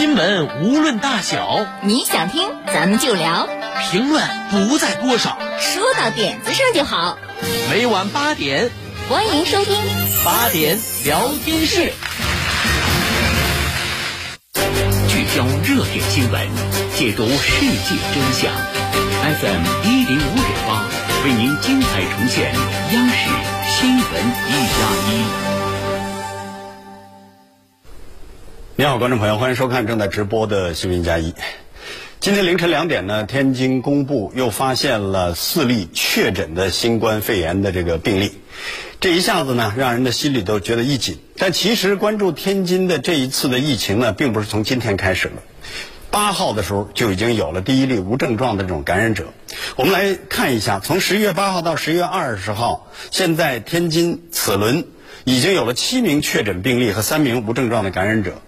新闻无论大小，你想听咱们就聊，评论不在多少，说到点子上就好。每晚八点，欢迎收听八点聊天室。聚焦热点新闻，解读世界真相。FM 一零五点八，为您精彩呈现央视你好，观众朋友，欢迎收看正在直播的新闻加一。今天凌晨两点呢，天津公布又发现了四例确诊的新冠肺炎的这个病例，这一下子呢，让人的心里都觉得一紧。但其实关注天津的这一次的疫情呢，并不是从今天开始了，八号的时候就已经有了第一例无症状的这种感染者。我们来看一下，从十一月八号到十一月二十号，现在天津此轮已经有了七名确诊病例和三名无症状的感染者。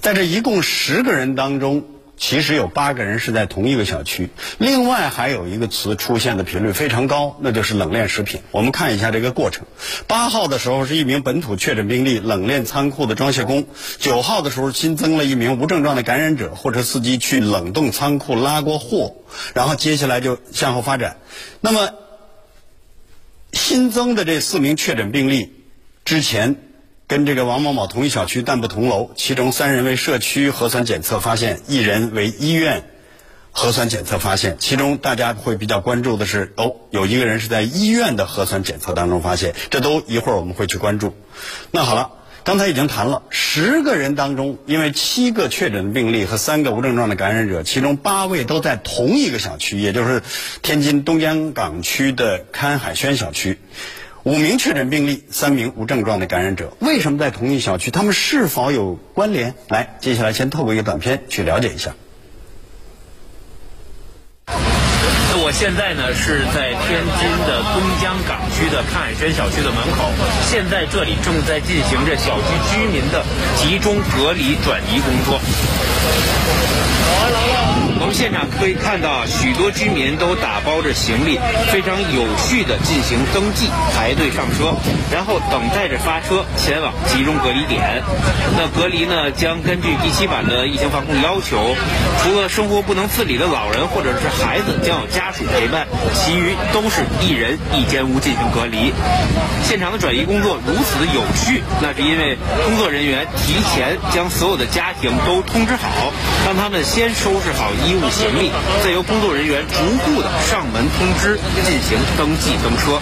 在这一共十个人当中，其实有八个人是在同一个小区。另外还有一个词出现的频率非常高，那就是冷链食品。我们看一下这个过程：八号的时候是一名本土确诊病例，冷链仓库的装卸工；九号的时候新增了一名无症状的感染者，货车司机去冷冻仓库拉过货，然后接下来就向后发展。那么新增的这四名确诊病例之前。跟这个王某某同一小区但不同楼，其中三人为社区核酸检测发现，一人为医院核酸检测发现。其中大家会比较关注的是，哦，有一个人是在医院的核酸检测当中发现，这都一会儿我们会去关注。那好了，刚才已经谈了，十个人当中，因为七个确诊的病例和三个无症状的感染者，其中八位都在同一个小区，也就是天津东江港区的看海轩小区。五名确诊病例，三名无症状的感染者，为什么在同一小区？他们是否有关联？来，接下来先透过一个短片去了解一下。那我现在呢是在天津的东江港区的康海轩小区的门口，现在这里正在进行着小区居民的集中隔离转移工作。现场可以看到，许多居民都打包着行李，非常有序地进行登记、排队上车，然后等待着发车前往集中隔离点。那隔离呢，将根据第七版的疫情防控要求，除了生活不能自理的老人或者是孩子将有家属陪伴，其余都是一人一间屋进行隔离。现场的转移工作如此的有序，那是因为工作人员提前将所有的家庭都通知好，让他们先收拾好衣物行李，再由工作人员逐步的上门通知进行登记登车。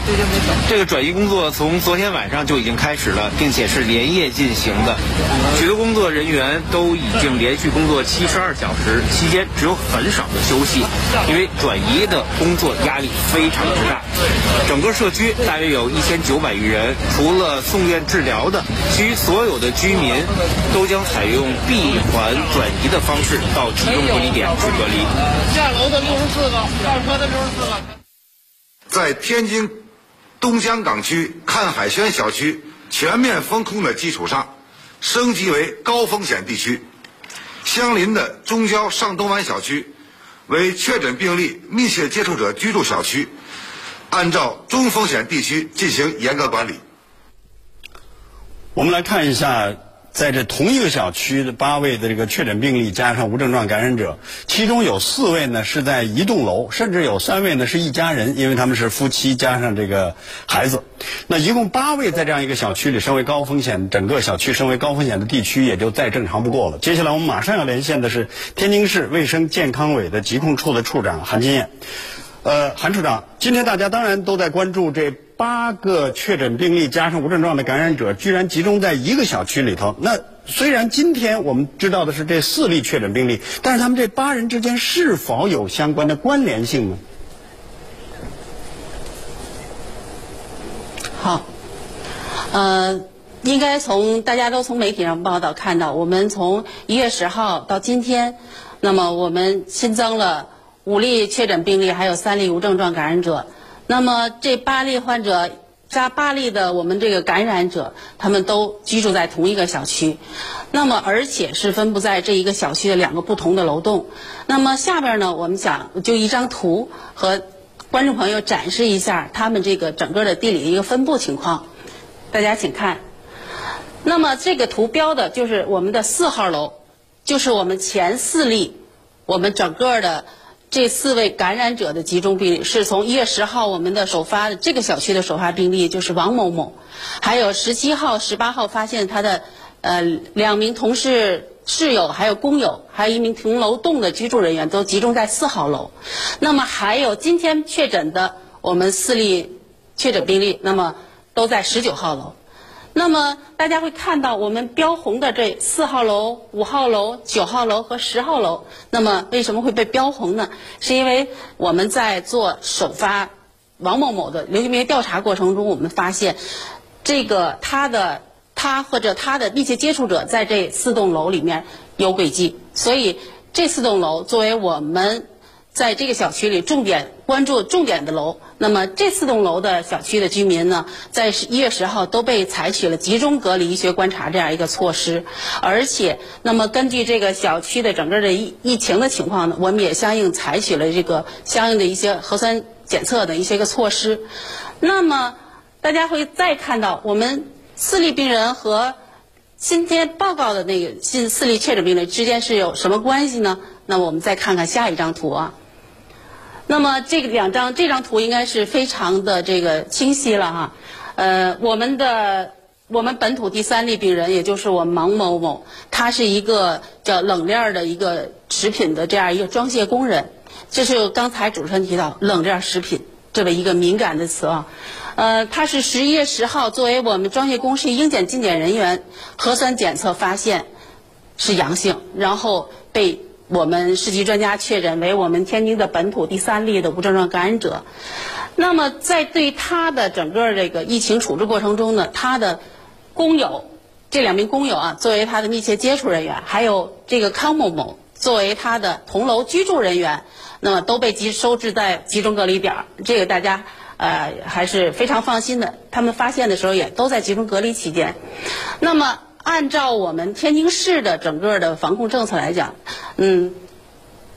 这个转移工作从昨天晚上就已经开始了，并且是连夜进行的。许多工作人员都已经连续工作七十二小时，期间只有很少的休息，因为转移的工作压力非常之大。整个社区大约有一千九百余人，除了送院治疗的，其余所有的居民都将采用闭环转移的方式到集中隔离点去隔离。下楼的六十四个，上车的六十四个。在天津东香港区看海轩小区全面封控的基础上，升级为高风险地区。相邻的中交上东湾小区为确诊病例密切接触者居住小区，按照中风险地区进行严格管理。我们来看一下。在这同一个小区的八位的这个确诊病例加上无症状感染者，其中有四位呢是在一栋楼，甚至有三位呢是一家人，因为他们是夫妻加上这个孩子。那一共八位在这样一个小区里，身为高风险，整个小区身为高风险的地区，也就再正常不过了。接下来我们马上要连线的是天津市卫生健康委的疾控处的处长韩金燕。呃，韩处长，今天大家当然都在关注这。八个确诊病例加上无症状的感染者，居然集中在一个小区里头。那虽然今天我们知道的是这四例确诊病例，但是他们这八人之间是否有相关的关联性呢？好，呃，应该从大家都从媒体上报道看到，我们从一月十号到今天，那么我们新增了五例确诊病例，还有三例无症状感染者。那么这八例患者加八例的我们这个感染者，他们都居住在同一个小区，那么而且是分布在这一个小区的两个不同的楼栋。那么下边呢，我们想就一张图和观众朋友展示一下他们这个整个的地理的一个分布情况。大家请看。那么这个图标的就是我们的四号楼，就是我们前四例，我们整个的这四位感染者的集中病例，是从一月十号我们的首发的这个小区的首发病例就是王某某，还有十七号、十八号发现他的呃两名同事室友，还有工友，还有一名同楼栋的居住人员都集中在四号楼。那么还有今天确诊的我们四例确诊病例，那么都在十九号楼。那么大家会看到，我们标红的这四号楼、五号楼、九号楼和十号楼，那么为什么会被标红呢？是因为我们在做首发王某某的流行病调查过程中，我们发现，这个他的他或者他的密切接触者在这四栋楼里面有轨迹，所以这四栋楼作为我们。在这个小区里重点关注重点的楼，那么这四栋楼的小区的居民呢，在一月十号都被采取了集中隔离医学观察这样一个措施，而且，那么根据这个小区的整个的疫疫情的情况呢，我们也相应采取了这个相应的一些核酸检测的一些个措施。那么大家会再看到，我们四例病人和今天报告的那个新四例确诊病例之间是有什么关系呢？那我们再看看下一张图啊。那么这个两张这张图应该是非常的这个清晰了哈，呃，我们的我们本土第三例病人，也就是我王某某，他是一个叫冷链的一个食品的这样一个装卸工人，这是刚才主持人提到冷链食品这么一个敏感的词啊，呃，他是十一月十号作为我们装卸工是应检进检人员，核酸检测发现是阳性，然后被。我们市级专家确诊为我们天津的本土第三例的无症状感染者。那么，在对他的整个这个疫情处置过程中呢，他的工友这两名工友啊，作为他的密切接触人员，还有这个康某某作为他的同楼居住人员，那么都被集收治在集中隔离点儿。这个大家呃还是非常放心的。他们发现的时候也都在集中隔离期间。那么。按照我们天津市的整个的防控政策来讲，嗯，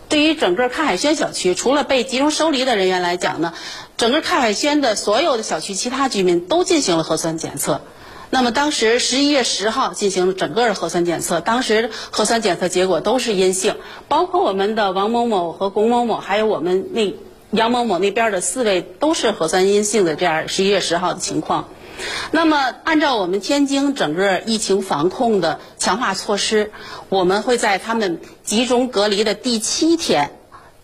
对于整个看海轩小区，除了被集中收离的人员来讲呢，整个看海轩的所有的小区其他居民都进行了核酸检测。那么当时十一月十号进行了整个的核酸检测，当时核酸检测结果都是阴性，包括我们的王某某和龚某某，还有我们那杨某某那边的四位都是核酸阴性的这样十一月十号的情况。那么，按照我们天津整个疫情防控的强化措施，我们会在他们集中隔离的第七天，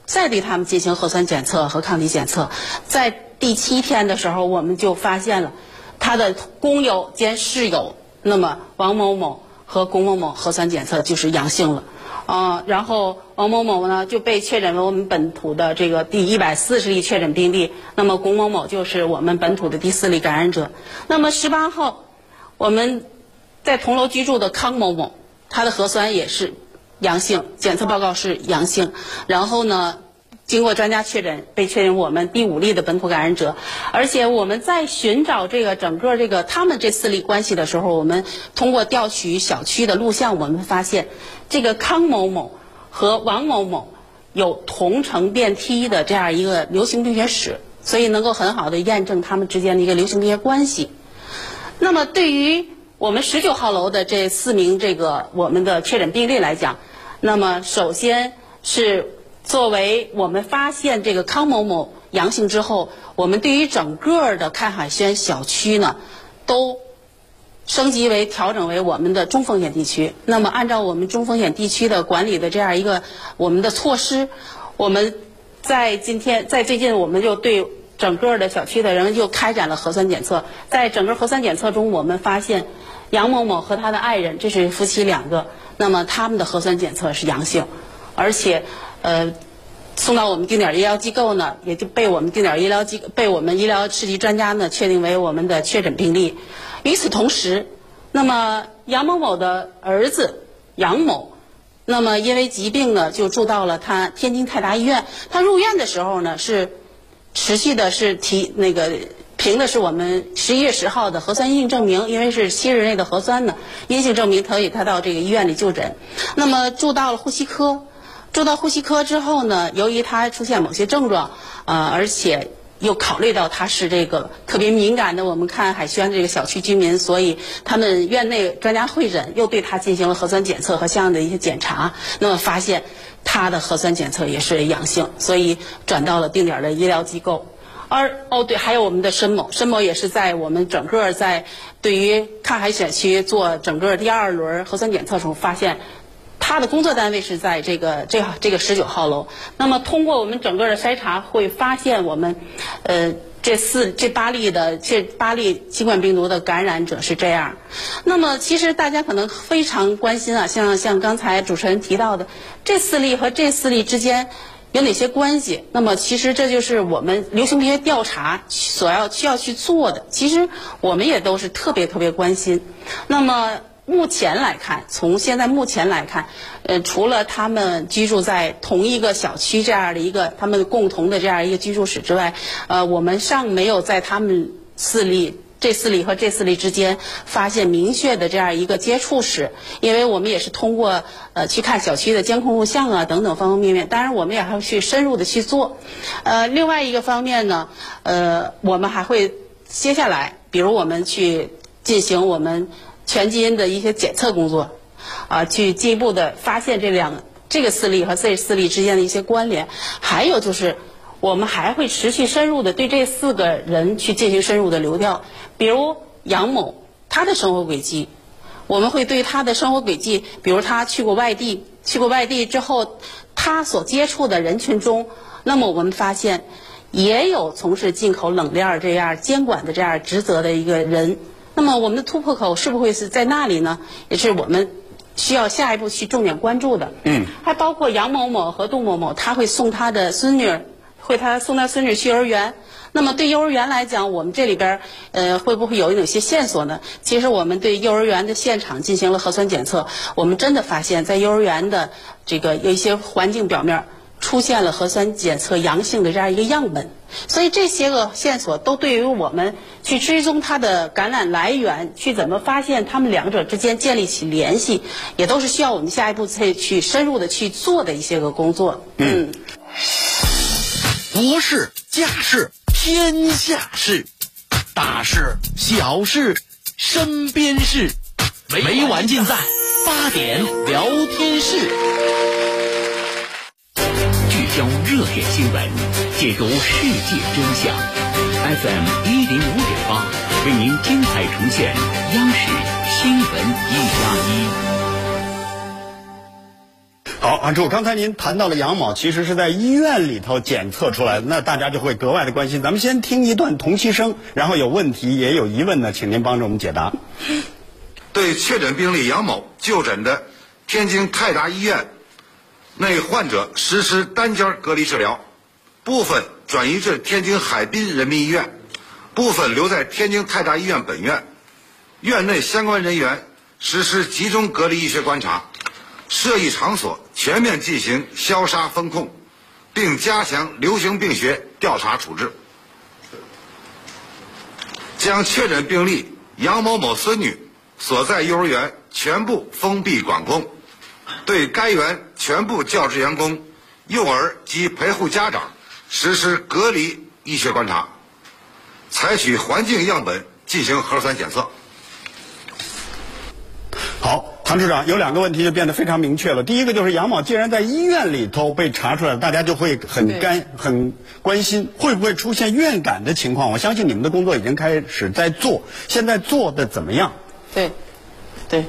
再对他们进行核酸检测和抗体检测。在第七天的时候，我们就发现了他的工友兼室友，那么王某某和龚某某核酸检测就是阳性了。啊，然后王某某呢就被确诊为我们本土的这个第一百四十例确诊病例，那么龚某某就是我们本土的第四例感染者。那么十八号，我们在同楼居住的康某某，他的核酸也是阳性，检测报告是阳性。然后呢？经过专家确诊，被确认我们第五例的本土感染者，而且我们在寻找这个整个这个他们这四例关系的时候，我们通过调取小区的录像，我们发现这个康某某和王某某有同乘电梯的这样一个流行病学史，所以能够很好的验证他们之间的一个流行病学关系。那么对于我们十九号楼的这四名这个我们的确诊病例来讲，那么首先是。作为我们发现这个康某某阳性之后，我们对于整个的看海轩小区呢，都升级为调整为我们的中风险地区。那么，按照我们中风险地区的管理的这样一个我们的措施，我们在今天在最近，我们就对整个的小区的人就开展了核酸检测。在整个核酸检测中，我们发现杨某某和他的爱人，这是夫妻两个，那么他们的核酸检测是阳性，而且。呃，送到我们定点医疗机构呢，也就被我们定点医疗机被我们医疗市级专家呢确定为我们的确诊病例。与此同时，那么杨某某的儿子杨某，那么因为疾病呢，就住到了他天津泰达医院。他入院的时候呢，是持续的是提那个凭的是我们十一月十号的核酸阴性证明，因为是七日内的核酸呢，阴性证明可以他到这个医院里就诊。那么住到了呼吸科，住到呼吸科之后呢，由于他出现某些症状，呃，而且。又考虑到他是这个特别敏感的，我们看海轩这个小区居民，所以他们院内专家会诊又对他进行了核酸检测和相应的一些检查，那么发现他的核酸检测也是阳性，所以转到了定点的医疗机构。而哦对，还有我们的申某，申某也是在我们整个在对于看海选区做整个第二轮核酸检测时候发现。他的工作单位是在这个这这个十九号楼。那么通过我们整个的筛查，会发现我们，呃，这四这八例的这八例新冠病毒的感染者是这样。那么其实大家可能非常关心啊，像像刚才主持人提到的，这四例和这四例之间有哪些关系？那么其实这就是我们流行病学调查所要需要去做的。其实我们也都是特别特别关心。那么。目前来看，从现在目前来看，呃，除了他们居住在同一个小区这样的一个他们共同的这样一个居住史之外，呃，我们尚没有在他们四例这四例和这四例之间发现明确的这样一个接触史，因为我们也是通过呃去看小区的监控录像啊等等方方面面，当然我们也还要去深入的去做。呃，另外一个方面呢，呃，我们还会接下来，比如我们去进行我们。全基因的一些检测工作，啊，去进一步的发现这两这个四例和这四例之间的一些关联。还有就是，我们还会持续深入的对这四个人去进行深入的流调。比如杨某，他的生活轨迹，我们会对他的生活轨迹，比如他去过外地，去过外地之后，他所接触的人群中，那么我们发现也有从事进口冷链这样监管的这样职责的一个人。那么我们的突破口是不会是在那里呢？也是我们需要下一步去重点关注的。嗯，还包括杨某某和杜某某，他会送他的孙女，会他送他孙女去幼儿园。那么对幼儿园来讲，我们这里边呃会不会有哪些线索呢？其实我们对幼儿园的现场进行了核酸检测，我们真的发现，在幼儿园的这个有一些环境表面。出现了核酸检测阳性的这样一个样本，所以这些个线索都对于我们去追踪它的感染来源，去怎么发现他们两者之间建立起联系，也都是需要我们下一步再去深入的去做的一些个工作。嗯，国事家事天下事，大事小事身边事，每晚尽在八点聊天室。将热点新闻解读世界真相，FM 一零五点八为您精彩重现央视新闻一加一。好，安主，刚才您谈到了杨某，其实是在医院里头检测出来的，那大家就会格外的关心。咱们先听一段同期声，然后有问题也有疑问呢，请您帮着我们解答。对确诊病例杨某就诊的天津泰达医院。内患者实施单间隔离治疗，部分转移至天津海滨人民医院，部分留在天津泰达医院本院。院内相关人员实施集中隔离医学观察，涉疫场所全面进行消杀封控，并加强流行病学调查处置。将确诊病例杨某某孙女所在幼儿园全部封闭管控。对该园全部教职员工、幼儿及陪护家长实施隔离医学观察，采取环境样本进行核酸检测。好，唐处长有两个问题就变得非常明确了。第一个就是杨某既然在医院里头被查出来了，大家就会很干很关心会不会出现院感的情况。我相信你们的工作已经开始在做，现在做的怎么样？对，对，对。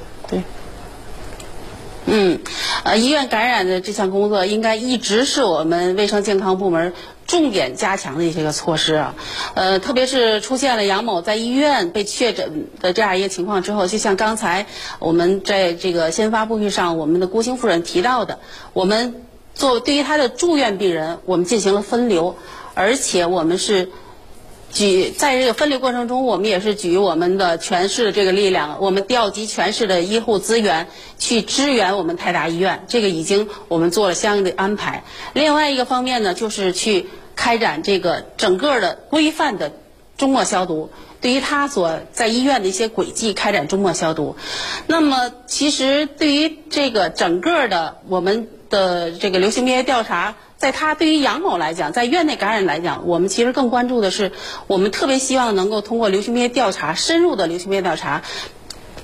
嗯，呃，医院感染的这项工作应该一直是我们卫生健康部门重点加强的一些个措施啊。呃，特别是出现了杨某在医院被确诊的这样一个情况之后，就像刚才我们在这个新闻发布会上，我们的郭兴夫人提到的，我们做对于他的住院病人，我们进行了分流，而且我们是举在这个分流过程中，我们也是举我们的全市的这个力量，我们调集全市的医护资源去支援我们泰达医院，这个已经我们做了相应的安排。另外一个方面呢，就是去开展这个整个的规范的终末消毒，对于他所在医院的一些轨迹开展终末消毒。那么，其实对于这个整个的我们的这个流行病学调查。在他对于杨某来讲，在院内感染来讲，我们其实更关注的是，我们特别希望能够通过流行病调查，深入的流行病调查，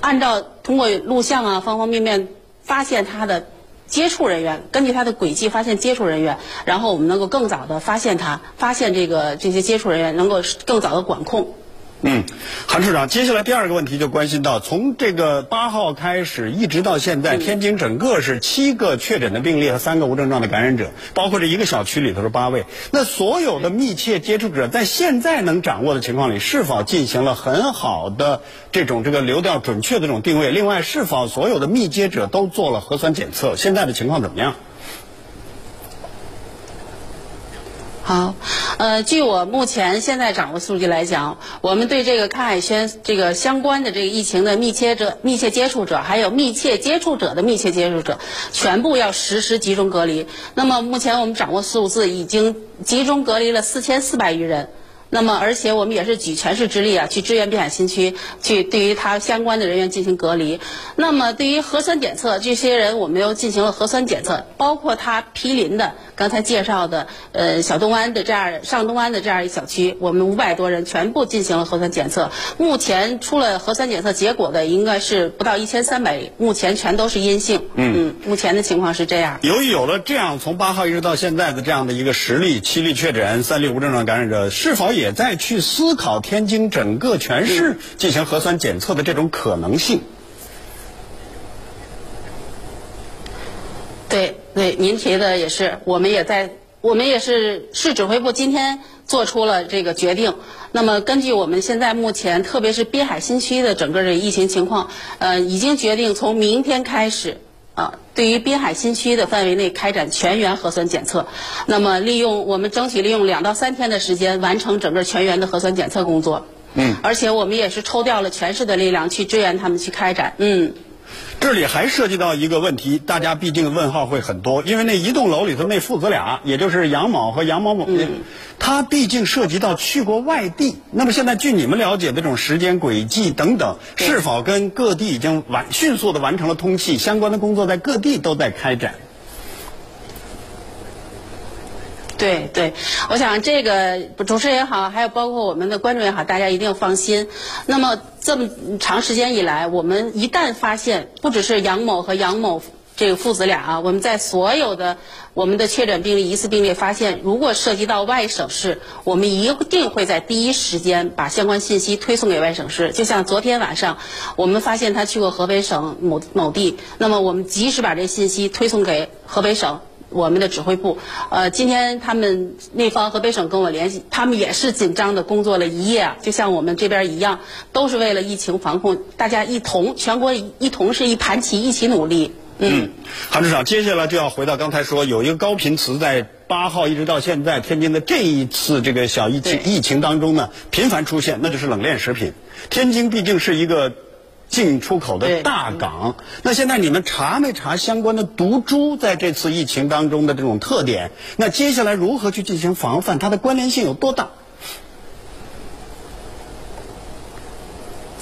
按照通过录像啊方方面面发现他的接触人员，根据他的轨迹发现接触人员，然后我们能够更早的发现他，发现这个这些接触人员，能够更早的管控。嗯，韩处长，接下来第二个问题就关心到，从这个八号开始一直到现在，天津整个是七个确诊的病例和三个无症状的感染者，包括这一个小区里头是八位。那所有的密切接触者在现在能掌握的情况里，是否进行了很好的这种这个流调准确的这种定位？另外，是否所有的密接者都做了核酸检测？现在的情况怎么样？好，呃，据我目前现在掌握数据来讲，我们对这个康海轩这个相关的这个疫情的密切者、密切接触者，还有密切接触者的密切接触者，全部要实施集中隔离。那么目前我们掌握数字，已经集中隔离了四千四百余人。那么，而且我们也是举全市之力啊，去支援滨海新区，去对于他相关的人员进行隔离。那么，对于核酸检测，这些人我们又进行了核酸检测，包括他毗邻的刚才介绍的呃小东安的这样上东安的这样一小区，我们五百多人全部进行了核酸检测。目前出了核酸检测结果的应该是不到一千三百，目前全都是阴性。嗯，目前的情况是这样。由于有了这样从八号一直到现在的这样的一个十例、七例确诊、三例无症状感染者，是否也在去思考天津整个全市进行核酸检测的这种可能性。对对，您提的也是，我们也在，我们也是市指挥部今天做出了这个决定。那么根据我们现在目前，特别是滨海新区的整个的疫情情况，呃，已经决定从明天开始。啊，对于滨海新区的范围内开展全员核酸检测，那么利用我们争取利用两到三天的时间完成整个全员的核酸检测工作。嗯，而且我们也是抽调了全市的力量去支援他们去开展。嗯。这里还涉及到一个问题，大家毕竟问号会很多，因为那一栋楼里头那父子俩，也就是杨某和杨某某，他毕竟涉及到去过外地。那么现在据你们了解的这种时间轨迹等等，是否跟各地已经完迅速的完成了通气？相关的工作在各地都在开展。对对，我想这个主持人也好，还有包括我们的观众也好，大家一定要放心。那么这么长时间以来，我们一旦发现，不只是杨某和杨某这个父子俩啊，我们在所有的我们的确诊病例、疑似病例发现，如果涉及到外省市，我们一定会在第一时间把相关信息推送给外省市。就像昨天晚上，我们发现他去过河北省某某地，那么我们及时把这信息推送给河北省。我们的指挥部，呃，今天他们那方河北省跟我联系，他们也是紧张的工作了一夜啊，就像我们这边一样，都是为了疫情防控，大家一同全国一同是一盘棋，一起努力。嗯，韩处长，接下来就要回到刚才说有一个高频词，在八号一直到现在，天津的这一次这个小疫情疫情当中呢，频繁出现，那就是冷链食品。天津毕竟是一个。进出口的大港，那现在你们查没查相关的毒株在这次疫情当中的这种特点？那接下来如何去进行防范？它的关联性有多大？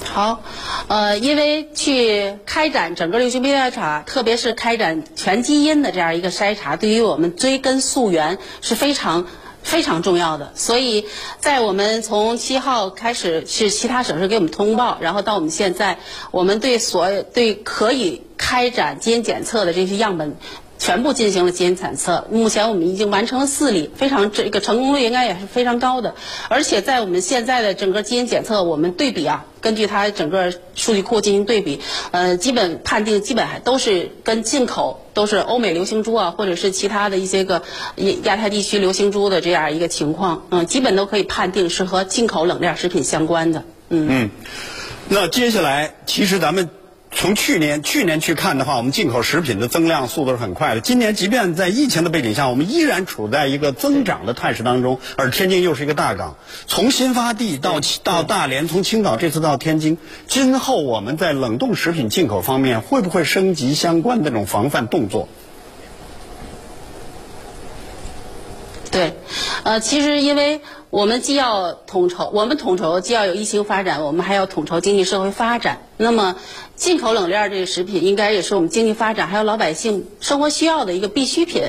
好，呃，因为去开展整个流行病调查，特别是开展全基因的这样一个筛查，对于我们追根溯源是非常。非常重要的，所以在我们从七号开始是其他省市给我们通报，然后到我们现在，我们对所对可以开展基因检测的这些样本。全部进行了基因检测，目前我们已经完成了四例，非常这个成功率应该也是非常高的。而且在我们现在的整个基因检测，我们对比啊，根据它整个数据库进行对比，呃，基本判定基本还都是跟进口都是欧美流行株啊，或者是其他的一些个亚亚太地区流行株的这样一个情况，嗯，基本都可以判定是和进口冷链食品相关的。嗯嗯，那接下来其实咱们。从去年去年去看的话，我们进口食品的增量速度是很快的。今年即便在疫情的背景下，我们依然处在一个增长的态势当中。而天津又是一个大港，从新发地到到大连，从青岛这次到天津，今后我们在冷冻食品进口方面会不会升级相关的这种防范动作？对，呃，其实因为我们既要统筹，我们统筹既要有疫情发展，我们还要统筹经济社会发展。那么，进口冷链这个食品应该也是我们经济发展还有老百姓生活需要的一个必需品。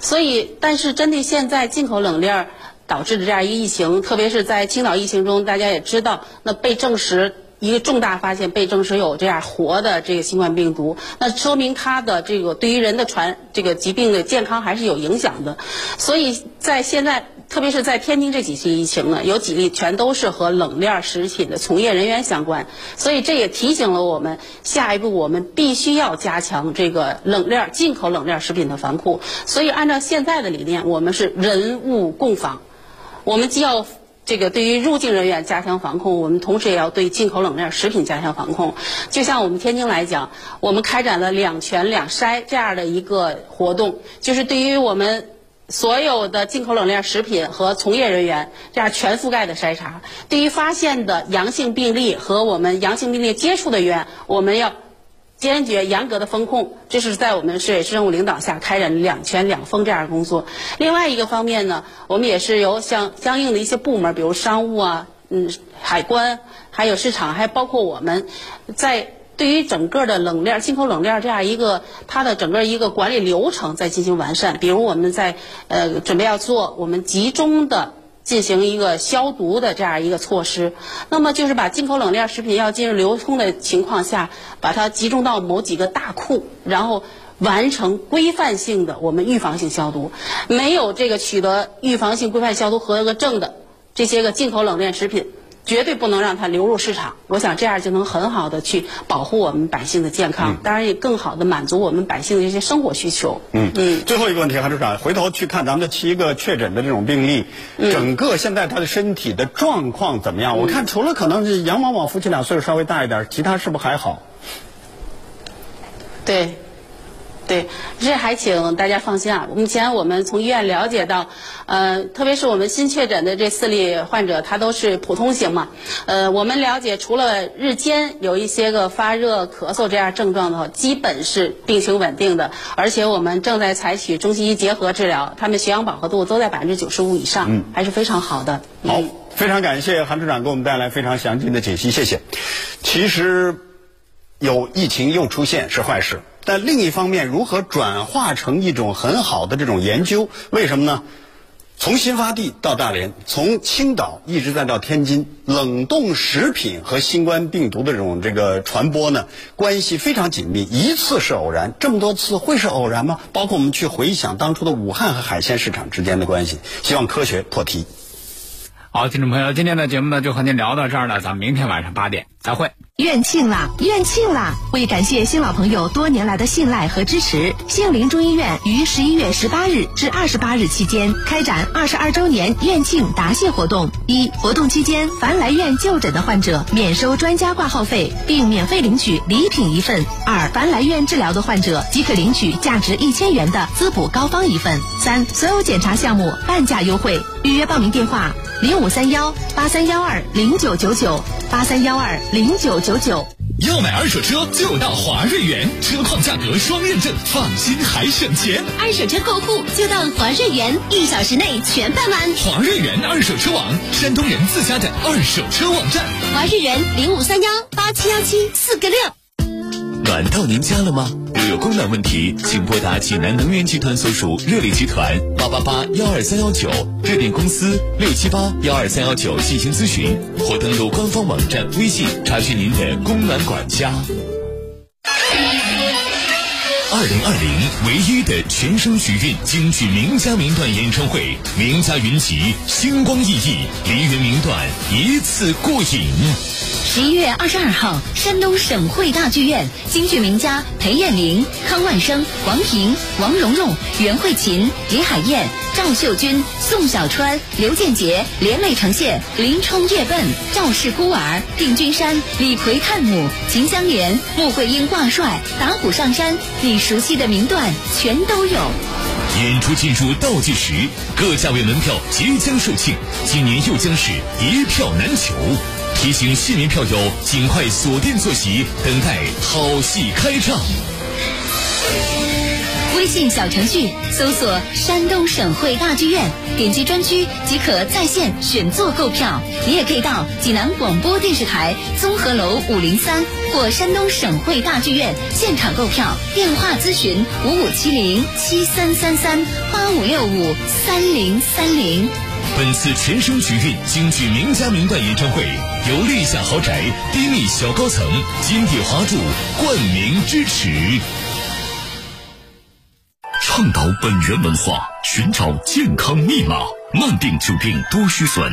所以，但是针对现在进口冷链导致的这样一个疫情，特别是在青岛疫情中，大家也知道，那被证实。一个重大发现被证实有这样活的这个新冠病毒，那说明它的这个对于人的传这个疾病的健康还是有影响的。所以在现在，特别是在天津这几起疫情呢，有几例全都是和冷链食品的从业人员相关。所以这也提醒了我们，下一步我们必须要加强这个冷链进口冷链食品的防控。所以按照现在的理念，我们是人物共防，我们既要。这个对于入境人员加强防控，我们同时也要对进口冷链食品加强防控。就像我们天津来讲，我们开展了两全两筛这样的一个活动，就是对于我们所有的进口冷链食品和从业人员这样全覆盖的筛查。对于发现的阳性病例和我们阳性病例接触的人员，我们要。坚决严格的风控，这是在我们市委市政府领导下开展两全两封这样的工作。另外一个方面呢，我们也是由相相应的一些部门，比如商务啊、嗯、海关，还有市场，还包括我们，在对于整个的冷链、进口冷链这样一个它的整个一个管理流程在进行完善。比如我们在呃准备要做我们集中的。进行一个消毒的这样一个措施，那么就是把进口冷链食品要进入流通的情况下，把它集中到某几个大库，然后完成规范性的我们预防性消毒。没有这个取得预防性规范消毒合格证的这些个进口冷链食品。绝对不能让它流入市场，我想这样就能很好的去保护我们百姓的健康，当然也更好的满足我们百姓的一些生活需求。嗯嗯。最后一个问题，韩处长，回头去看咱们的七个确诊的这种病例，整个现在他的身体的状况怎么样？我看除了可能是杨某某夫妻俩岁数稍微大一点，其他是不是还好？对。对，这还请大家放心啊。目前我们从医院了解到，呃，特别是我们新确诊的这四例患者，他都是普通型嘛。呃，我们了解，除了日间有一些个发热、咳嗽这样症状的话，基本是病情稳定的。而且我们正在采取中西医结合治疗，他们血氧饱和度都在百分之九十五以上，嗯，还是非常好的。好，非常感谢韩处长给我们带来非常详尽的解析，谢谢。其实，有疫情又出现是坏事。但另一方面，如何转化成一种很好的这种研究？为什么呢？从新发地到大连，从青岛一直再到天津，冷冻食品和新冠病毒的这种这个传播呢，关系非常紧密。一次是偶然，这么多次会是偶然吗？包括我们去回想当初的武汉和海鲜市场之间的关系，希望科学破题。好，听众朋友，今天的节目呢就和您聊到这儿了，咱们明天晚上八点再会。院庆啦，院庆啦！为感谢新老朋友多年来的信赖和支持，杏林中医院于十一月十八日至二十八日期间开展二十二周年院庆答谢活动。一、活动期间，凡来院就诊的患者免收专家挂号费，并免费领取礼品一份；二、凡来院治疗的患者即可领取价值一千元的滋补膏方一份。三、所有检查项目半价优惠，预约报名电话。零五三幺八三幺二零九九九八三幺二零九九九，要买二手车就到华瑞源，车况价格双认证，放心还省钱。二手车过户就到华瑞源，一小时内全办完。华瑞源二手车网，山东人自家的二手车网站。华瑞源零五三幺八七幺七四个六。暖到您家了吗？如有供暖问题，请拨打济南能源集团所属热力集团八八八幺二三幺九热电公司六七八幺二三幺九进行咨询，或登录官方网站微信查询您的供暖管家。二零二零唯一的全声曲韵京剧名家名段演唱会，名家云集，星光熠熠，梨园名段一次过瘾。十一月二十二号，山东省会大剧院，京剧名家裴艳玲、康万生、王平、王蓉蓉、袁慧琴、李海燕、赵秀君、宋小川、刘建杰联袂呈现《林冲夜奔》《赵氏孤儿》《定军山》《李逵探母》《秦香莲》《穆桂英挂帅》《打虎上山》，你熟悉的名段全都有。演出进入倒计时，各价位门票即将售罄，今年又将是一票难求。提醒市民票友尽快锁定坐席，等待好戏开唱。微信小程序搜索“山东省会大剧院”，点击专区即可在线选座购票。你也可以到济南广播电视台综合楼五零三或山东省会大剧院现场购票，电话咨询五五七零七三三三八五六五三零三零。本次全省曲韵京剧名家名段演唱会由立夏豪宅、低密小高层、金地华筑冠名支持。倡导本源文化，寻找健康密码，慢病久病多虚损，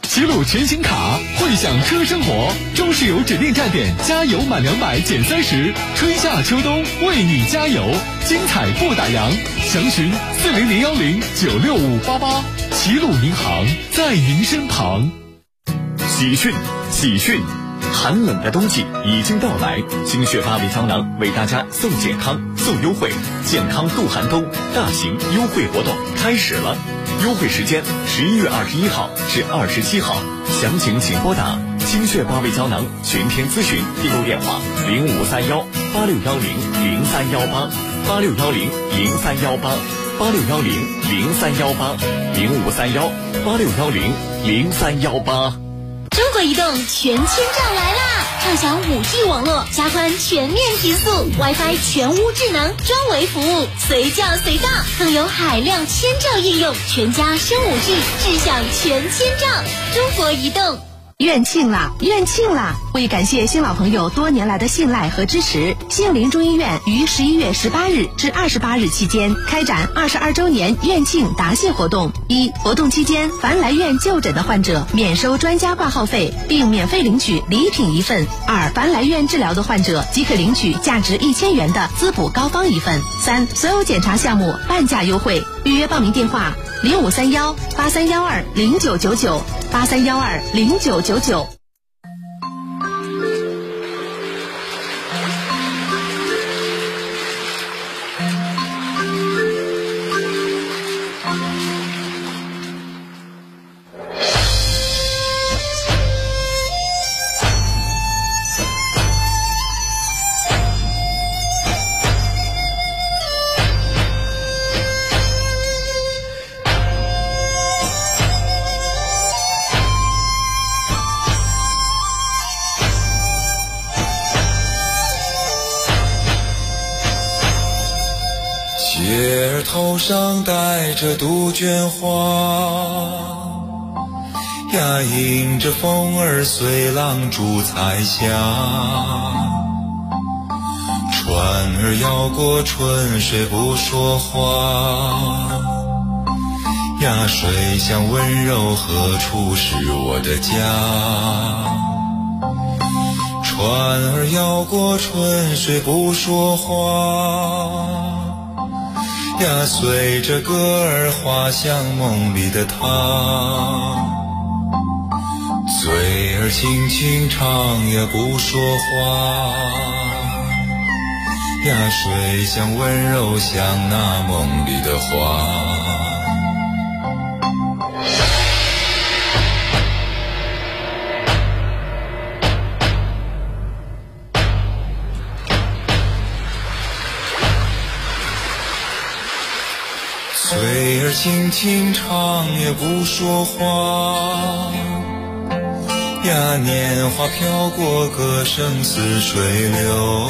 齐鲁全新卡，会享车生活。中石油指定站点加油满两百减三十，春夏秋冬为你加油，精彩不打烊。详询四零零幺零九六五八八。齐鲁银行在您身旁。喜讯，喜讯！寒冷的冬季已经到来，精血八味胶囊为大家送健康、送优惠，健康度寒冬大型优惠活动开始了。优惠时间十一月二十一号至二十七号，详情请拨打精血八味胶囊全天咨询订购电话零五三幺八六幺零零三幺八八六幺零零三幺八八六幺零零三幺八零五三幺八六幺零零三幺八。中国移动全千兆来啦！畅享五 G 网络，加宽全面提速，WiFi 全屋智能专为服务，随叫随到，更有海量千兆应用，全家升五 G，智享全千兆。中国移动。院庆啦，院庆啦！为感谢新老朋友多年来的信赖和支持，杏林中医院于十一月十八日至二十八日期间开展二十二周年院庆答谢活动。一、活动期间，凡来院就诊的患者免收专家挂号费，并免费领取礼品一份；二、凡来院治疗的患者即可领取价值一千元的滋补膏方一份；三、所有检查项目半价优惠。预约报名电话：零五三幺八三幺二零九九九八三幺二零九九九。雪儿头上戴着杜鹃花，呀，迎着风儿随浪逐彩霞。船儿摇过春水不说话，呀，水乡温柔何处是我的家？船儿摇过春水不说话。呀，随着歌儿滑向梦里的他，嘴儿轻轻唱呀不说话。呀，水乡温柔像那梦里的花。轻轻唱也不说话，呀，年华飘过，歌声似水流。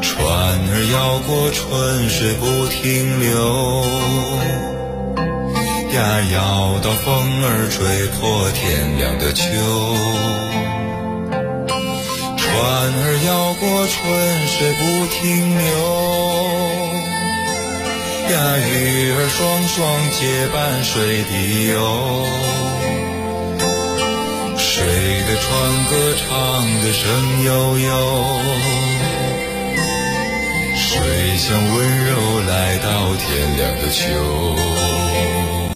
船儿摇过春水不停留，呀，摇到风儿吹破天亮的秋。船儿摇过春水不停留，呀，鱼儿双双结伴水底游。水的船歌唱得声悠悠？水乡温柔来到天亮的秋？